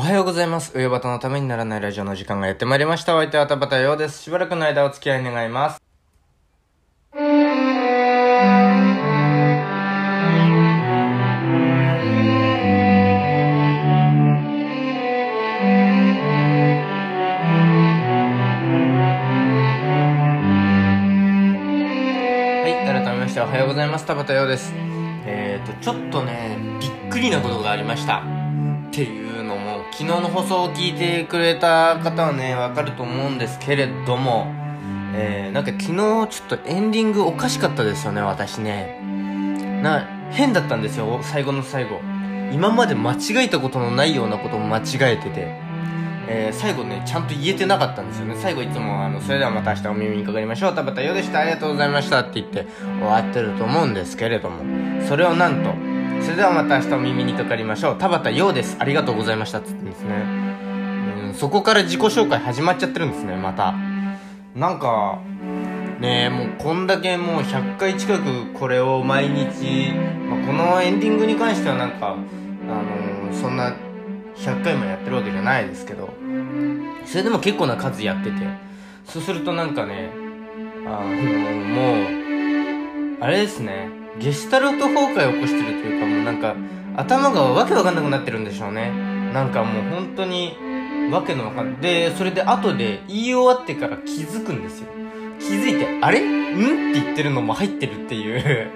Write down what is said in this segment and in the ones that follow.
おはようございます。上端のためにならないラジオの時間がやってまいりました。お相手は田畑陽です。しばらくの間お付き合い願います。はい、改めましておはようございます。田畑陽です。えーと、ちょっとね、びっくりなことがありました。っていう、昨日の放送を聞いてくれた方はね、わかると思うんですけれども、えー、なんか昨日ちょっとエンディングおかしかったですよね、私ね。な、変だったんですよ、最後の最後。今まで間違えたことのないようなことを間違えてて。えー、最後ね、ちゃんと言えてなかったんですよね。最後いつも、あの、それではまた明日お耳にかかりましょう。田畑よでした。ありがとうございました。って言って終わってると思うんですけれども、それをなんと、それではまた明日お耳にかかりましょう。田畑ようです。ありがとうございました。って言ってんですね。うん、そこから自己紹介始まっちゃってるんですね、また。なんか、ねえ、もうこんだけもう100回近くこれを毎日、まあ、このエンディングに関してはなんか、あのー、そんな100回もやってるわけじゃないですけど、それでも結構な数やってて、そうするとなんかね、あのもう、あれですね、ゲシュタルト崩壊を起こしてるというかもうなんか、頭がわけわかんなくなってるんでしょうね。なんかもう本当に、わけのわかんない。で、それで後で言い終わってから気づくんですよ。気づいて、あれ？ん？って言ってるのも入ってるっていう、え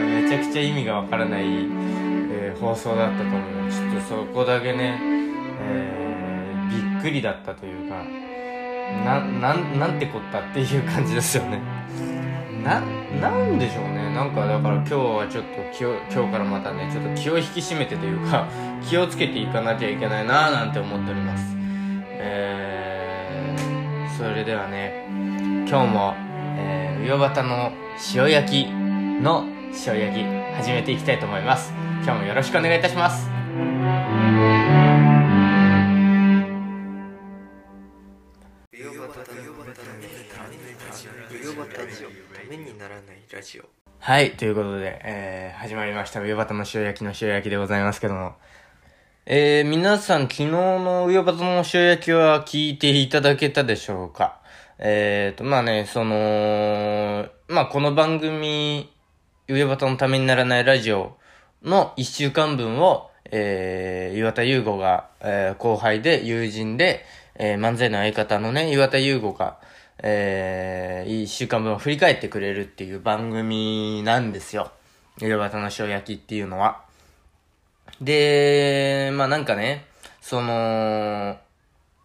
ー、めちゃくちゃ意味がわからない、えー、放送だったと思う。ちょっとそこだけね、えー、びっくりだったというか、な、なん、なんてこったっていう感じですよね。な、なんでしょうね。なんかだから今日はちょっと気を、今日からまたね、ちょっと気を引き締めてというか、気をつけていかなきゃいけないなぁなんて思っております。えー、それではね、今日も、えー、魚端の塩焼きの塩焼き始めていきたいと思います。今日もよろしくお願いいたします。にならないラジオはい、ということで、えー、始まりました。上端の塩焼きの塩焼きでございますけども。えー、皆さん昨日の上端の塩焼きは聞いていただけたでしょうか？えーと、まあね、その、まあこの番組、上端のためにならないラジオの一週間分を、えー、岩田優吾が、えー、後輩で友人で、えー、漫才の相方のね、岩田優吾が、えー、一週間分を振り返ってくれるっていう番組なんですよ。岩端の塩焼きっていうのは。で、まあなんかね、その、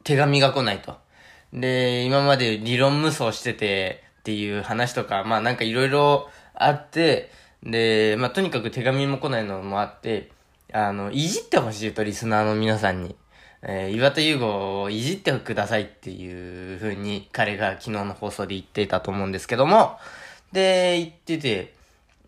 手紙が来ないと。で、今まで理論無双しててっていう話とか、まあなんかいろいろあって、で、まあとにかく手紙も来ないのもあって、あの、いじってほしいとリスナーの皆さんに。えー、岩田優吾をいじってくださいっていう風に彼が昨日の放送で言ってたと思うんですけども、で、言ってて、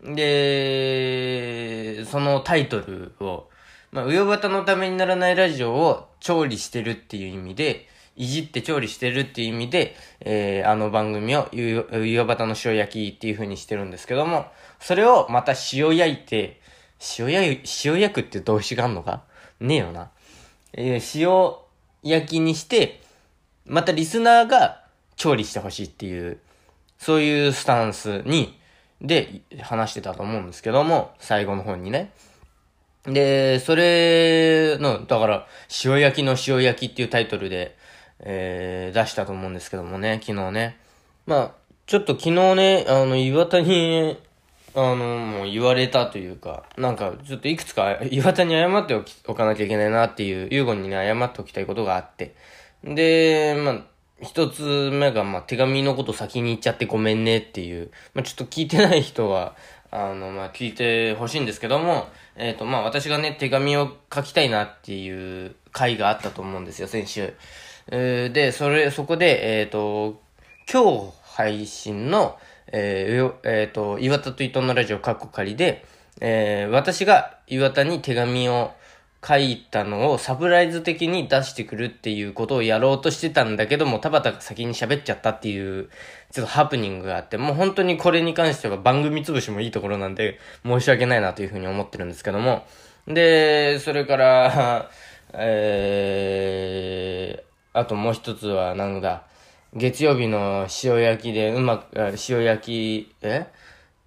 で、そのタイトルを、まあ、うよばたのためにならないラジオを調理してるっていう意味で、いじって調理してるっていう意味で、えー、あの番組をゆうよばたの塩焼きっていう風にしてるんですけども、それをまた塩焼いて、塩焼、塩焼くって動詞があんのか？ねえよな。え、塩焼きにして、またリスナーが調理してほしいっていう、そういうスタンスに、で、話してたと思うんですけども、最後の方にね。で、それの、だから、塩焼きの塩焼きっていうタイトルで、えー、出したと思うんですけどもね、昨日ね。まあ、ちょっと昨日ね、あの、岩田に、あの、もう言われたというか、なんか、ちょっといくつか、岩田に謝っておきおかなきゃいけないなっていう、ユーゴンにね、謝っておきたいことがあって。で、まあ、一つ目が、まあ、手紙のこと先に言っちゃってごめんねっていう、まあ、ちょっと聞いてない人は、あの、まあ、聞いてほしいんですけども、えっ、ー、と、まあ、私がね、手紙を書きたいなっていう回があったと思うんですよ、先週。え、で、それ、そこで、えっ、ー、と、今日配信の、えー、えっ、ー、と、岩田と伊藤のラジオカッコ仮で、えー、私が岩田に手紙を書いたのをサプライズ的に出してくるっていうことをやろうとしてたんだけども、田畑が先に喋っちゃったっていう、ちょっとハプニングがあって、もう本当にこれに関しては番組潰しもいいところなんで、申し訳ないなというふうに思ってるんですけども。で、それから、えー、あともう一つはなんだ、月曜日の塩焼きでうまく、塩焼き、え？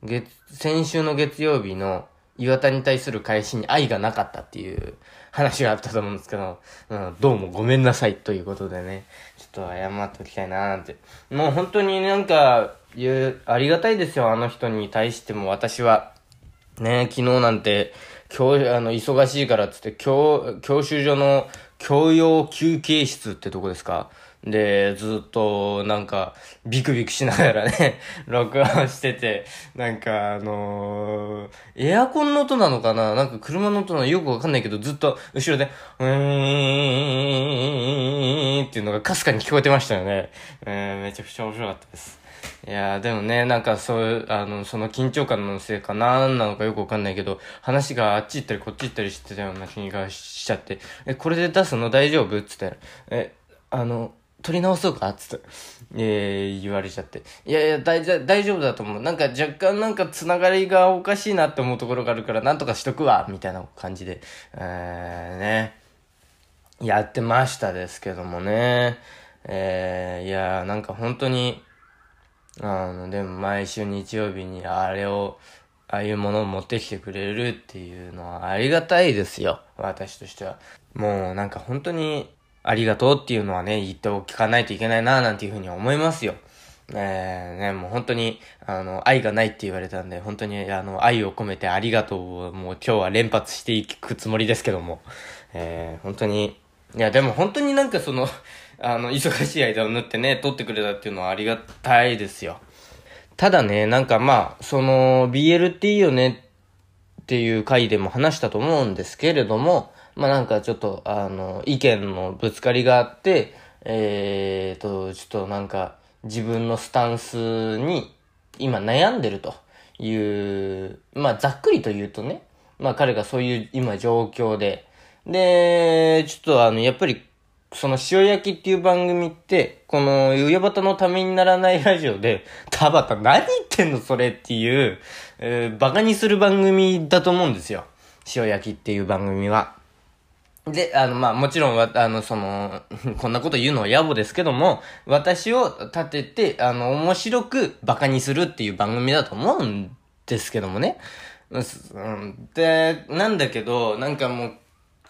月、先週の月曜日の岩田に対する返しに愛がなかったっていう話があったと思うんですけど、うん、どうもごめんなさいということでね、ちょっと謝っておきたいなーなんて。もう本当になんか、ありがたいですよ、あの人に対しても私は。ね、昨日なんて、今日、あの、忙しいからっつって、教、教習所の教養休憩室ってとこですか？で、ずっと、なんか、ビクビクしながらね、録音してて、なんか、あのー、エアコンの音なのかな？なんか車の音なのよくわかんないけど、ずっと後ろで、うーんっていうのがかすかに聞こえてましたよね。えー、めちゃくちゃ面白かったです。いやでもね、なんかそういう、あの、その緊張感のせいか何なのかよくわかんないけど、話があっち行ったりこっち行ったりしてたような気がしちゃって、え、これで出すの大丈夫っつって、え、あの、撮り直そうかつって、えー、言われちゃって。いやいや、大丈夫、だと思う。なんか若干なんか繋がりがおかしいなって思うところがあるから、なんとかしとくわみたいな感じで、えー、ね、やってましたですけどもね。えー、いやなんか本当に、あの、でも毎週日曜日にあれを、ああいうものを持ってきてくれるっていうのはありがたいですよ。私としては。もうなんか本当にありがとうっていうのはね、言っておかないといけないななんていうふうに思いますよ。えー、ね、もう本当に、あの、愛がないって言われたんで、本当に、あの、愛を込めてありがとうをもう今日は連発していくつもりですけども、えー、本当に、いや、でも本当になんかその、あの、忙しい間を縫ってね、撮ってくれたっていうのはありがたいですよ。ただね、なんかまあ、その、BL っていいよねっていう回でも話したと思うんですけれども、まあなんかちょっと、あの、意見のぶつかりがあって、えーと、ちょっとなんか、自分のスタンスに今悩んでるという、まあざっくりと言うとね、まあ彼がそういう今状況で、で、ちょっとあの、やっぱり、その塩焼きっていう番組って、この、湯端のためにならないラジオで、田畑何言ってんのそれっていう、えー、バカにする番組だと思うんですよ。塩焼きっていう番組は。で、あの、まあ、もちろん、あの、その、こんなこと言うのは野暮ですけども、私を立てて、あの、面白く馬鹿にするっていう番組だと思うんですけどもね。うん、で、なんだけど、なんかもう、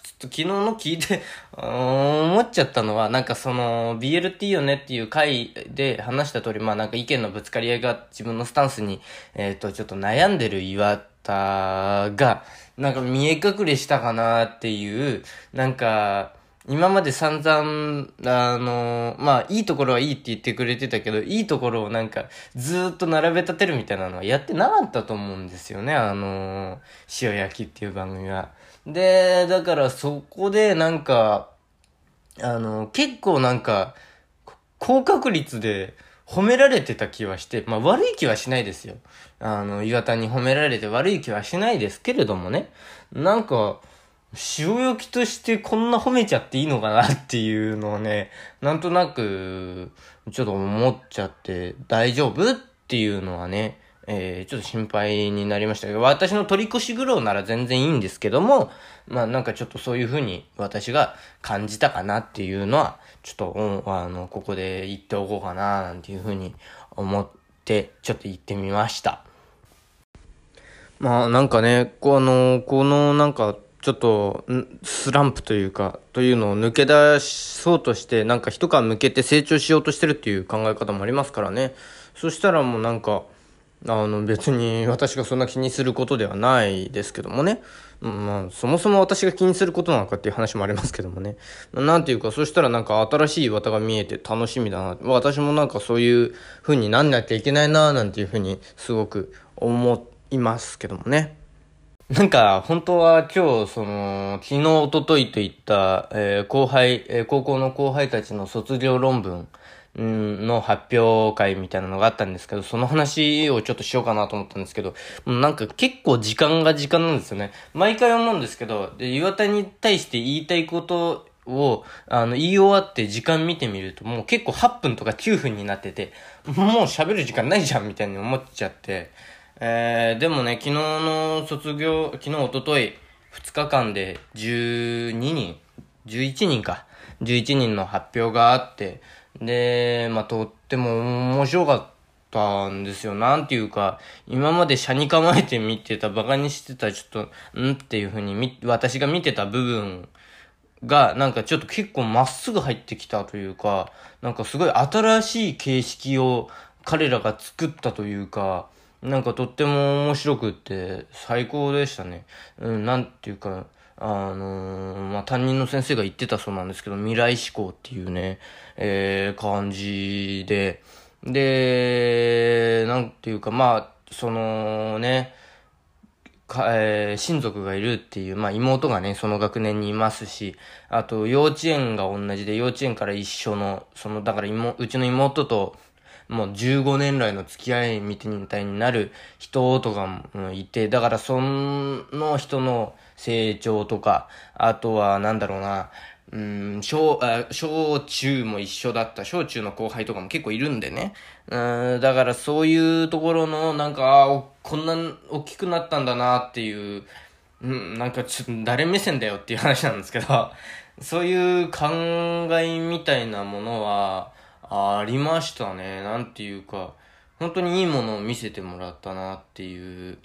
ちょっと昨日の聞いて、思っちゃったのは、なんかその、BLT よねっていう回で話した通り、まあなんか意見のぶつかり合いが自分のスタンスに、えっ、ー、と、ちょっと悩んでる岩田が、なんか見え隠れしたかなっていう、なんか、今まで散々、あの、まあ、いいところはいいって言ってくれてたけど、いいところをなんか、ずっと並べ立てるみたいなのはやってなかったと思うんですよね、あの、塩焼きっていう番組は。で、だからそこでなんか、あの、結構なんか、高確率で、褒められてた気はして、まあ悪い気はしないですよ。あの、岩田に褒められて悪い気はしないですけれどもね。なんか、塩焼きとしてこんな褒めちゃっていいのかなっていうのをね、なんとなく、ちょっと思っちゃって、大丈夫？っていうのはね、えー、ちょっと心配になりましたけど、私の取り越し苦労なら全然いいんですけども、まあなんかちょっとそういう風に私が感じたかなっていうのは、ちょっと、あの、ここで言っておこうかななんていう風に思って、ちょっと言ってみました。まあなんかね、この、このなんか、ちょっと、スランプというか、というのを抜け出そうとして、なんか一皮向けて成長しようとしてるっていう考え方もありますからね。そしたらもうなんか、あの別に私がそんな気にすることではないですけどもね。まあ、そもそも私が気にすることなのかっていう話もありますけどもね。なんていうか、そしたらなんか新しい綿が見えて楽しみだな。私もなんかそういう風になんなきゃいけないななんていう風にすごく思いますけどもね。なんか、本当は今日、その、昨日、一昨日といった、えー、後輩、えー、高校の後輩たちの卒業論文、の発表会みたいなのがあったんですけど、その話をちょっとしようかなと思ったんですけど、なんか結構時間が時間なんですよね。毎回思うんですけど、で、岩田に対して言いたいことを、あの、言い終わって時間見てみると、もう結構8分とか9分になってて、もう喋る時間ないじゃんみたいに思っちゃって、えー、でもね、昨日の卒業、昨日、おととい、2日間で12人11人か。11人の発表があって、で、まあ、とっても面白かったんですよ。なんていうか、今まで車に構えて見てた、馬鹿にしてた、ちょっと、ん？っていう風にみ、私が見てた部分が、なんかちょっと結構まっすぐ入ってきたというか、なんかすごい新しい形式を彼らが作ったというか、なんかとっても面白くって最高でしたね。うん、なんていうか、あのー、まあ、担任の先生が言ってたそうなんですけど、未来志向っていうね、えー、感じで、で、なんていうか、まあ、そのね、か、えー、親族がいるっていう、まあ妹がね、その学年にいますし、あと幼稚園が同じで、幼稚園から一緒の、その、だから妹、うちの妹と、もう15年来の付き合いみたいになる人とかもいて、だからその人の成長とか、あとはなんだろうな、うん、小、小中も一緒だった、小中の後輩とかも結構いるんでね。うん、だからそういうところの、なんか、こんな大きくなったんだなっていう、うん、なんかちょっと誰目線だよっていう話なんですけど、そういう考えみたいなものは、ありましたね。なんていうか、本当にいいものを見せてもらったなっていう。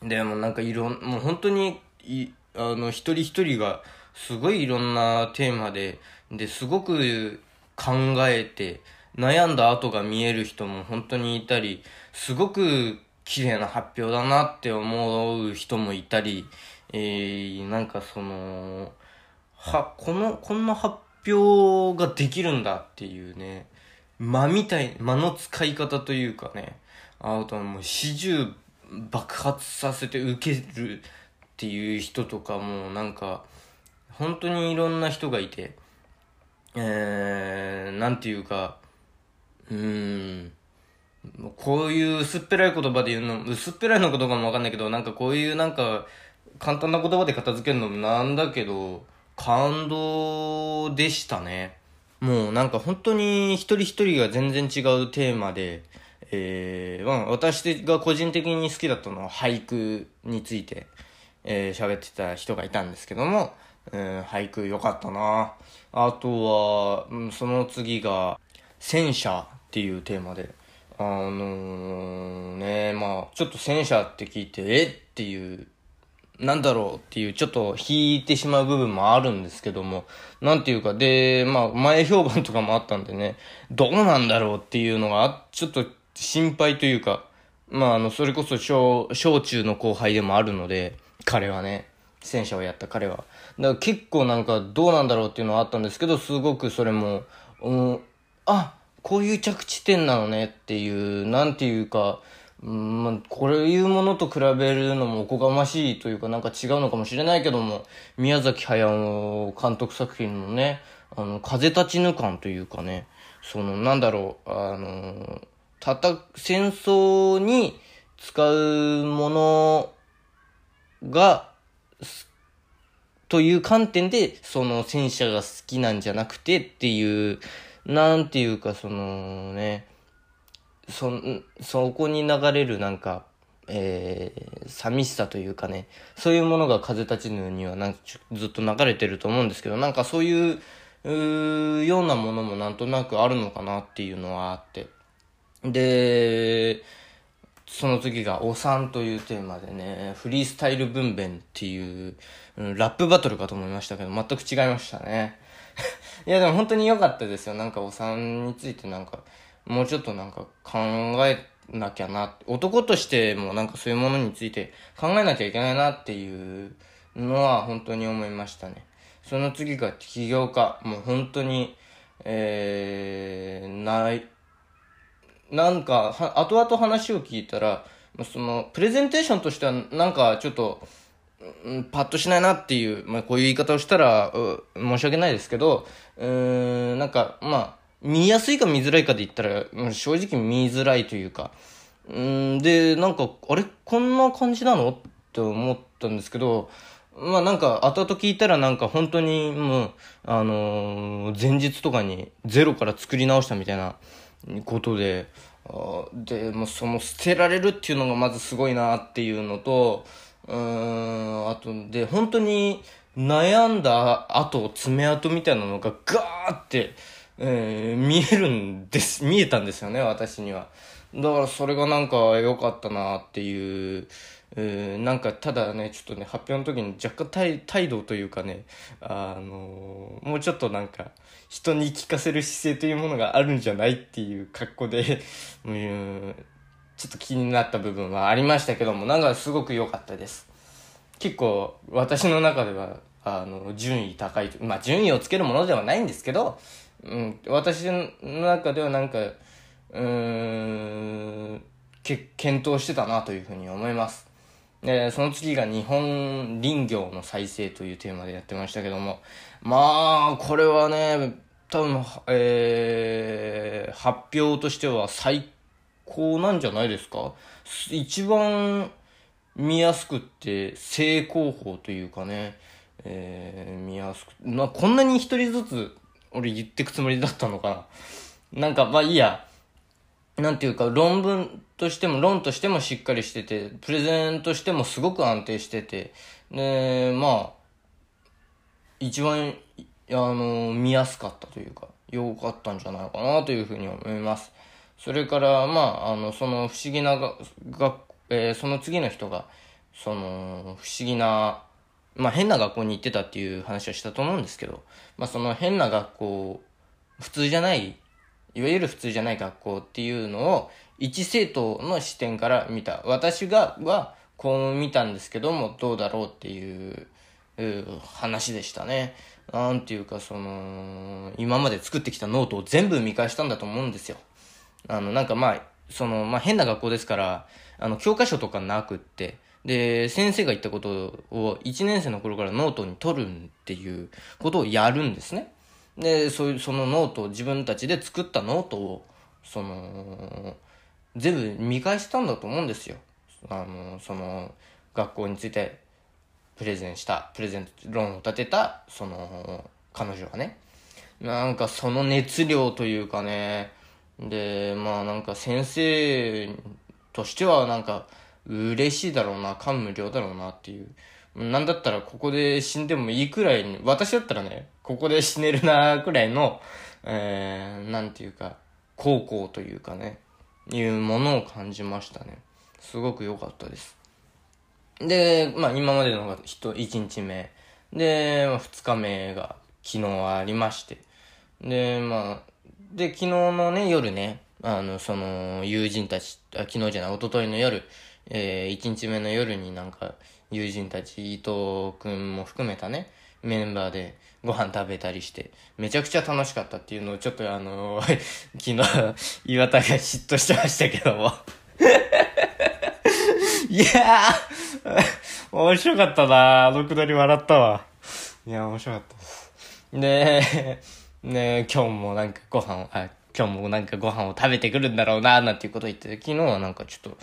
でもなんかいろん、もう本当に、い、あの、一人一人が、すごいいろんなテーマで、で、すごく考えて、悩んだ後が見える人も本当にいたり、すごく綺麗な発表だなって思う人もいたり、えー、なんかその、は、この、こんな発表ができるんだっていうね、間みたい、間の使い方というかね、あとはもう始終爆発させて受けるっていう人とかもなんか、本当にいろんな人がいて、えー、なんていうか、うーん、こういう薄っぺらい言葉で言うの、薄っぺらいのことかもわかんないけど、なんかこういうなんか、簡単な言葉で片付けるのもなんだけど、感動でしたね。もうなんか本当に一人一人が全然違うテーマで、えー、まあ私が個人的に好きだったのは俳句について、えー、喋ってた人がいたんですけども、えー、俳句良かったな。あとは、うん、その次が、戦車っていうテーマで、あのー、ね、まあ、ちょっと戦車って聞いて、え？っていう、なんだろうっていう、ちょっと引いてしまう部分もあるんですけども、なんていうか、で、まあ、前評判とかもあったんでね、どうなんだろうっていうのが、ちょっと心配というか、まあ、あの、それこそ小、小中の後輩でもあるので、彼はね、戦車をやった彼は。だから結構なんかどうなんだろうっていうのはあったんですけど、すごくそれも、うん、あ、こういう着地点なのねっていう、なんていうか、うん、まあ、こういうものと比べるのもおこがましいというかなんか違うのかもしれないけども、宮崎駿監督作品のね、あの、風立ちぬ感というかね、その、なんだろう、あの、たた、戦争に使うものが、という観点で、その戦車が好きなんじゃなくてっていう、なんていうか、そのね、そ、そこに流れるなんか、えー、寂しさというかね、そういうものが風立ちぬにはなんずっと流れてると思うんですけど、なんかそういう、うようなものもなんとなくあるのかなっていうのはあって。で、その次が、おさんというテーマでね、フリースタイル分娩っていう、うん、ラップバトルかと思いましたけど、全く違いましたね。いや、でも本当に良かったですよ。なんかお産についてなんか、もうちょっとなんか考えなきゃな。男としてもなんかそういうものについて考えなきゃいけないなっていうのは本当に思いましたね。その次が起業家。もう本当に、えー、ない、なんか、は、後々話を聞いたら、その、プレゼンテーションとしてはなんかちょっと、パッとしないなっていう、まあこういう言い方をしたら、申し訳ないですけど、うーん、なんか、まあ、見やすいか見づらいかで言ったら、正直見づらいというか、うんで、なんか、あれ？こんな感じなの？って思ったんですけど、まあなんか、後々聞いたらなんか本当にもう、あのー、前日とかにゼロから作り直したみたいなことで、で、もうその捨てられるっていうのがまずすごいなっていうのと、うん、あと、で、本当に、悩んだ後、爪痕みたいなのがガーって、えー、見えるんです、見えたんですよね、私には。だからそれがなんか良かったなっていう、えー、なんかただね、ちょっとね、発表の時に若干態度というかね、あのー、もうちょっとなんか、人に聞かせる姿勢というものがあるんじゃないっていう格好で、うん、ちょっと気になった部分はありましたけども、なんかすごく良かったです。結構、私の中では、あの、順位高いまあ、順位をつけるものではないんですけど、うん、私の中ではなんか、うーん、け、検討してたなというふうに思います。で、その次が日本林業の再生というテーマでやってましたけども、まあ、これはね、多分、えー、発表としては最高なんじゃないですか？一番見やすくって正攻法というかね、えー、見やすく、な、こんなに一人ずつ俺言ってくつもりだったのかな。なんか、まあいいや。なんていうか、論文としても、論としてもしっかりしてて、プレゼンとしてもすごく安定してて、で、まあ、一番、あの、見やすかったというか、良かったんじゃないかなというふうに思います。それから、まあ、あの、その不思議なが、がえー、その次の人が、その、不思議な、まあ変な学校に行ってたっていう話はしたと思うんですけど、まあその変な学校、普通じゃない、いわゆる普通じゃない学校っていうのを、一生徒の視点から見た。私が、は、こう見たんですけども、どうだろうっていう、う話でしたね。なんていうか、その、今まで作ってきたノートを全部見返したんだと思うんですよ。あの、なんかまあ、その、まあ変な学校ですから、あの、教科書とかなくって、で、先生が言ったことを1年生の頃からノートに取るっていうことをやるんですね。で、そういう、そのノートを自分たちで作ったノートを、その、全部見返したんだと思うんですよ。あの、その、学校についてプレゼンした、プレゼント論を立てた、その、彼女がね。なんかその熱量というかね、で、まあなんか先生としてはなんか嬉しいだろうな、感無量だろうなっていう。なんだったらここで死んでもいいくらいに、私だったらね、ここで死ねるなくらいの、えー、なんていうか、高校というかね、いうものを感じましたね。すごく良かったです。で、まあ今までのが1日目。で、2日目が昨日ありまして。で、まあ、で、昨日のね、夜ね、あの、その、友人たち、あ昨日じゃない、一昨日の夜、えー、1日目の夜になんか、友人たち、伊藤くんも含めたね、メンバーでご飯食べたりして、めちゃくちゃ楽しかったっていうのをちょっとあのー、昨日、岩田が嫉妬してましたけども いやー、面白かったなあのくだり笑ったわ。いや、面白かったです。で、ね今日もなんかご飯、あ、今日もなんかご飯を食べてくるんだろうな、なんていうこと言ってて、昨日はなんかちょっと、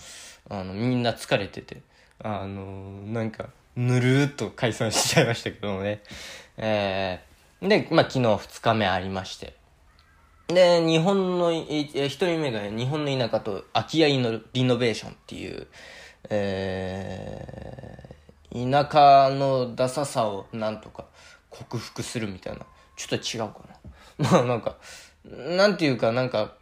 あの、みんな疲れてて、あのなんか、ぬるーっと解散しちゃいましたけどもね。えー、で、まあ、昨日二日目ありまして。で、日本の、一人目が日本の田舎と空き家のリノベーションっていう、えー、田舎のダサさをなんとか克服するみたいな。ちょっと違うかな。まあなんか、なんていうかなんか、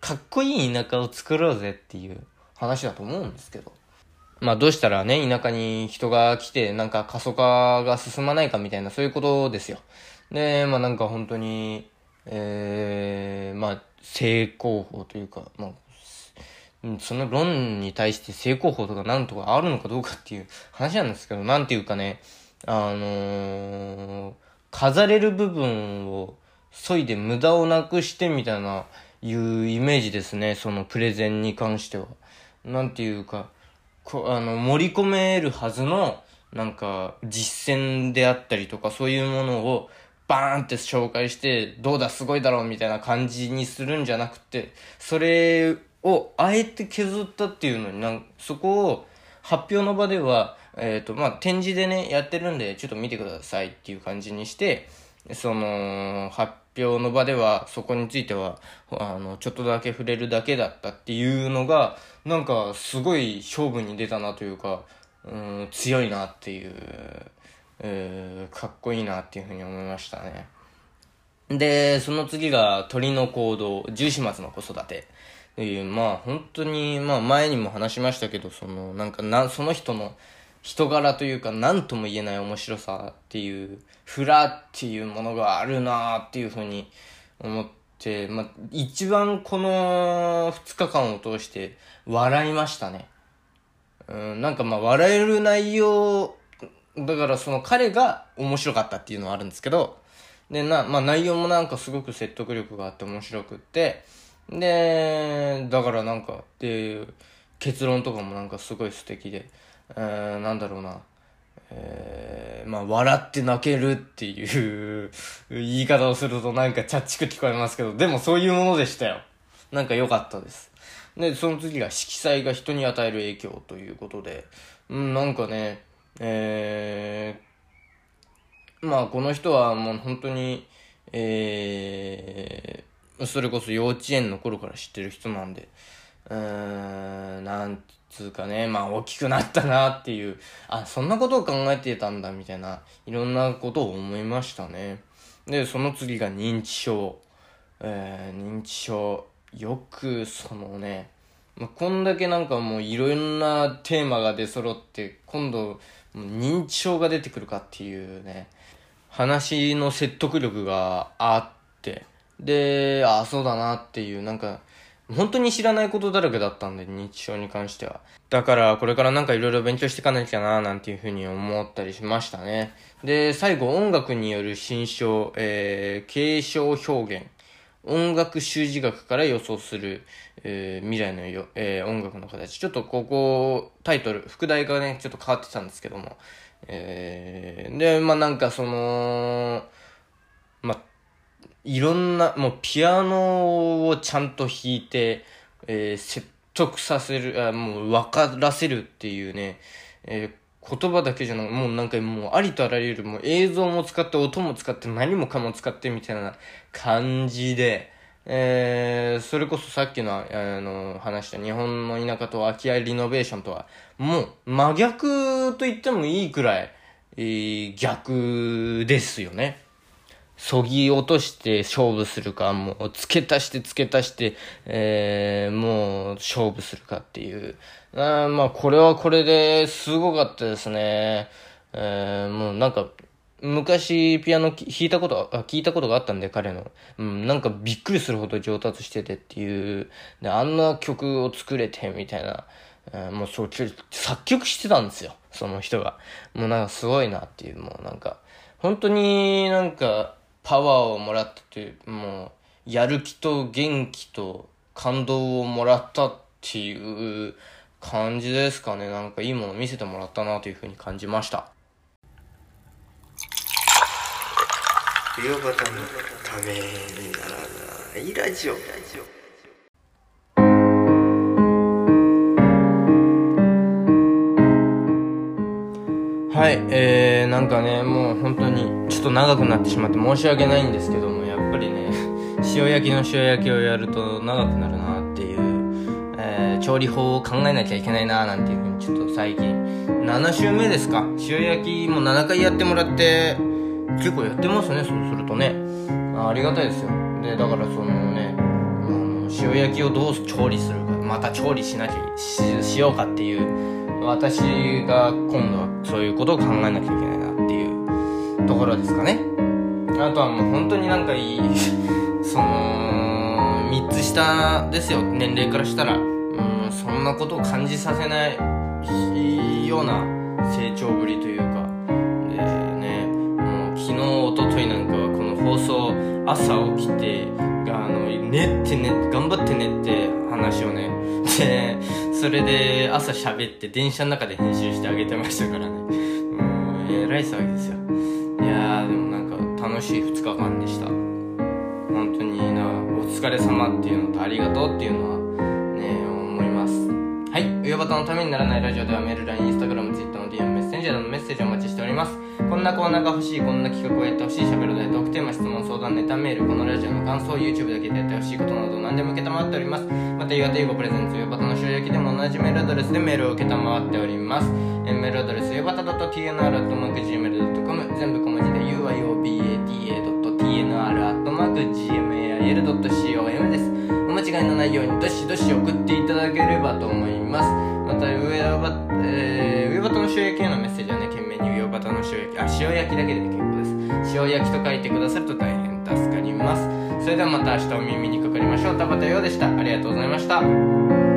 かっこいい田舎を作ろうぜっていう話だと思うんですけど。まあどうしたらね、田舎に人が来て、なんか過疎化が進まないかみたいな、そういうことですよ。で、まあなんか本当に、えー、まあ、成功法というか、まあ、その論に対して成功法とかなんとかあるのかどうかっていう話なんですけど、なんていうかね、あのー、飾れる部分を削いで無駄をなくしてみたいな、いうイメージですね、そのプレゼンに関しては。なんていうか、こあの、盛り込めるはずの、なんか、実践であったりとか、そういうものを、バーンって紹介して、どうだ、すごいだろう、みたいな感じにするんじゃなくて、それを、あえて削ったっていうのになんそこを、発表の場では、えっ、ー、と、まあ、展示でね、やってるんで、ちょっと見てくださいっていう感じにして、その、発表の場では、そこについては、あの、ちょっとだけ触れるだけだったっていうのが、なんか、すごい勝負に出たなというか、うん、強いなっていう、えー、かっこいいなっていうふうに思いましたね。で、その次が鳥の行動、十四松の子育て。っていう、まあ本当に、まあ前にも話しましたけど、その、なんかな、その人の人柄というか、何とも言えない面白さっていう、フラっていうものがあるなっていうふうに思って、まあ一番この2日間を通して笑いましたね。うん、なんかまあ笑える内容、だからその彼が面白かったっていうのはあるんですけど、で、な、まあ内容もなんかすごく説得力があって面白くって、で、だからなんか、で、結論とかもなんかすごい素敵で、えー、なんだろうな、えー、まあ、笑って泣けるっていう言い方をするとなんかチャッチく聞こえますけど、でもそういうものでしたよ。なんか良かったです。で、その次が色彩が人に与える影響ということで、うん、なんかね、えー、まあこの人はもう本当に、えー、それこそ幼稚園の頃から知ってる人なんで、うーん、なんつうかね、まあ大きくなったなっていう、あ、そんなことを考えてたんだみたいな、いろんなことを思いましたね。で、その次が認知症。えー、認知症。よく、そのね、まあ、こんだけなんかもういろんなテーマが出揃って、今度、認知症が出てくるかっていうね、話の説得力があって、で、あ、そうだなっていう、なんか、本当に知らないことだらけだったんで、認知症に関しては。だから、これからなんかいろいろ勉強していかなきゃななんていうふうに思ったりしましたね。で、最後、音楽による新章、えー、継承表現。音楽習字学から予想する、えー、未来のよ、えー、音楽の形。ちょっとここ、タイトル、副題がね、ちょっと変わってたんですけども。えー、で、まあ、なんかその、まあ、いろんな、もうピアノをちゃんと弾いて、えー、説得させる、あもう分からせるっていうね、えー言葉だけじゃなく、もうなんかもうありとあらゆるもう映像も使って音も使って何もかも使ってみたいな感じで、えー、それこそさっきの、あの、話した日本の田舎と空き家リノベーションとは、もう真逆と言ってもいいくらい、えー、逆ですよね。そぎ落として勝負するか、もう付け足して付け足して、えー、もう勝負するかっていう。あまあ、これはこれですごかったですね。えー、もうなんか、昔ピアノ弾いたこと、あ聞いたことがあったんで、彼の。うん、なんかびっくりするほど上達しててっていう。で、あんな曲を作れて、みたいな。えー、もうそう、作曲してたんですよ。その人が。もうなんかすごいなっていう、もうなんか、本当になんか、パワーをもらったという、もう、やる気と元気と感動をもらったっていう感じですかね。なんかいいもの見せてもらったなというふうに感じました。冬型のためにならないラジオ。はい、えー、なんかね、もう本当に、ちょっと長くなってしまって申し訳ないんですけども、やっぱりね、塩焼きの塩焼きをやると長くなるなっていう、えー、調理法を考えなきゃいけないななんていうふうにちょっと最近、7週目ですか塩焼きも7回やってもらって、結構やってますね、そうするとね。ありがたいですよ。で、だからそのね、塩焼きをどう調理するか、また調理しなきゃし、しようかっていう、私が今度はそういうことを考えなきゃいけないなっていうところですかね。あとはもう本当になんかいい、その、3つ下ですよ、年齢からしたら。うん、そんなことを感じさせないような成長ぶりというか。でね、もう昨日、おとといなんかはこの放送、朝起きて、あの、寝ってね、頑張って寝って話をね、で、それで朝喋って電車の中で編集してあげてましたからね。もう、えらい騒ぎですよ。いやー、でもなんか楽しい2日間でした。本当にな、お疲れ様っていうのとありがとうっていうのは、ね、思います。はい。上端のためにならないラジオではメール、LINE、Instagram、Twitter んなコーナーが欲しい、こんな企画をやってほしい、喋る大トークテーマ、質問、相談ネタメールこのラジオの感想 YouTube だけでやってほしいことなど何でも承っております。また岩手英語プレゼンツヨバタの塩焼きでも同じメールアドレスでメールを承っております。えメールアドレスヨバタ .tnr.gmail.com 全部小文字で uyobata.tnr.gmail.com です。お間違いのないようにどしどし送っていただければと思います。また上バえー、上バタの塩焼きへのメッセージの塩焼き。あ塩焼きだけで結構です。塩焼きと書いてくださると大変助かります。それではまた明日お耳にかかりましょう。田畑陽でした。ありがとうございました。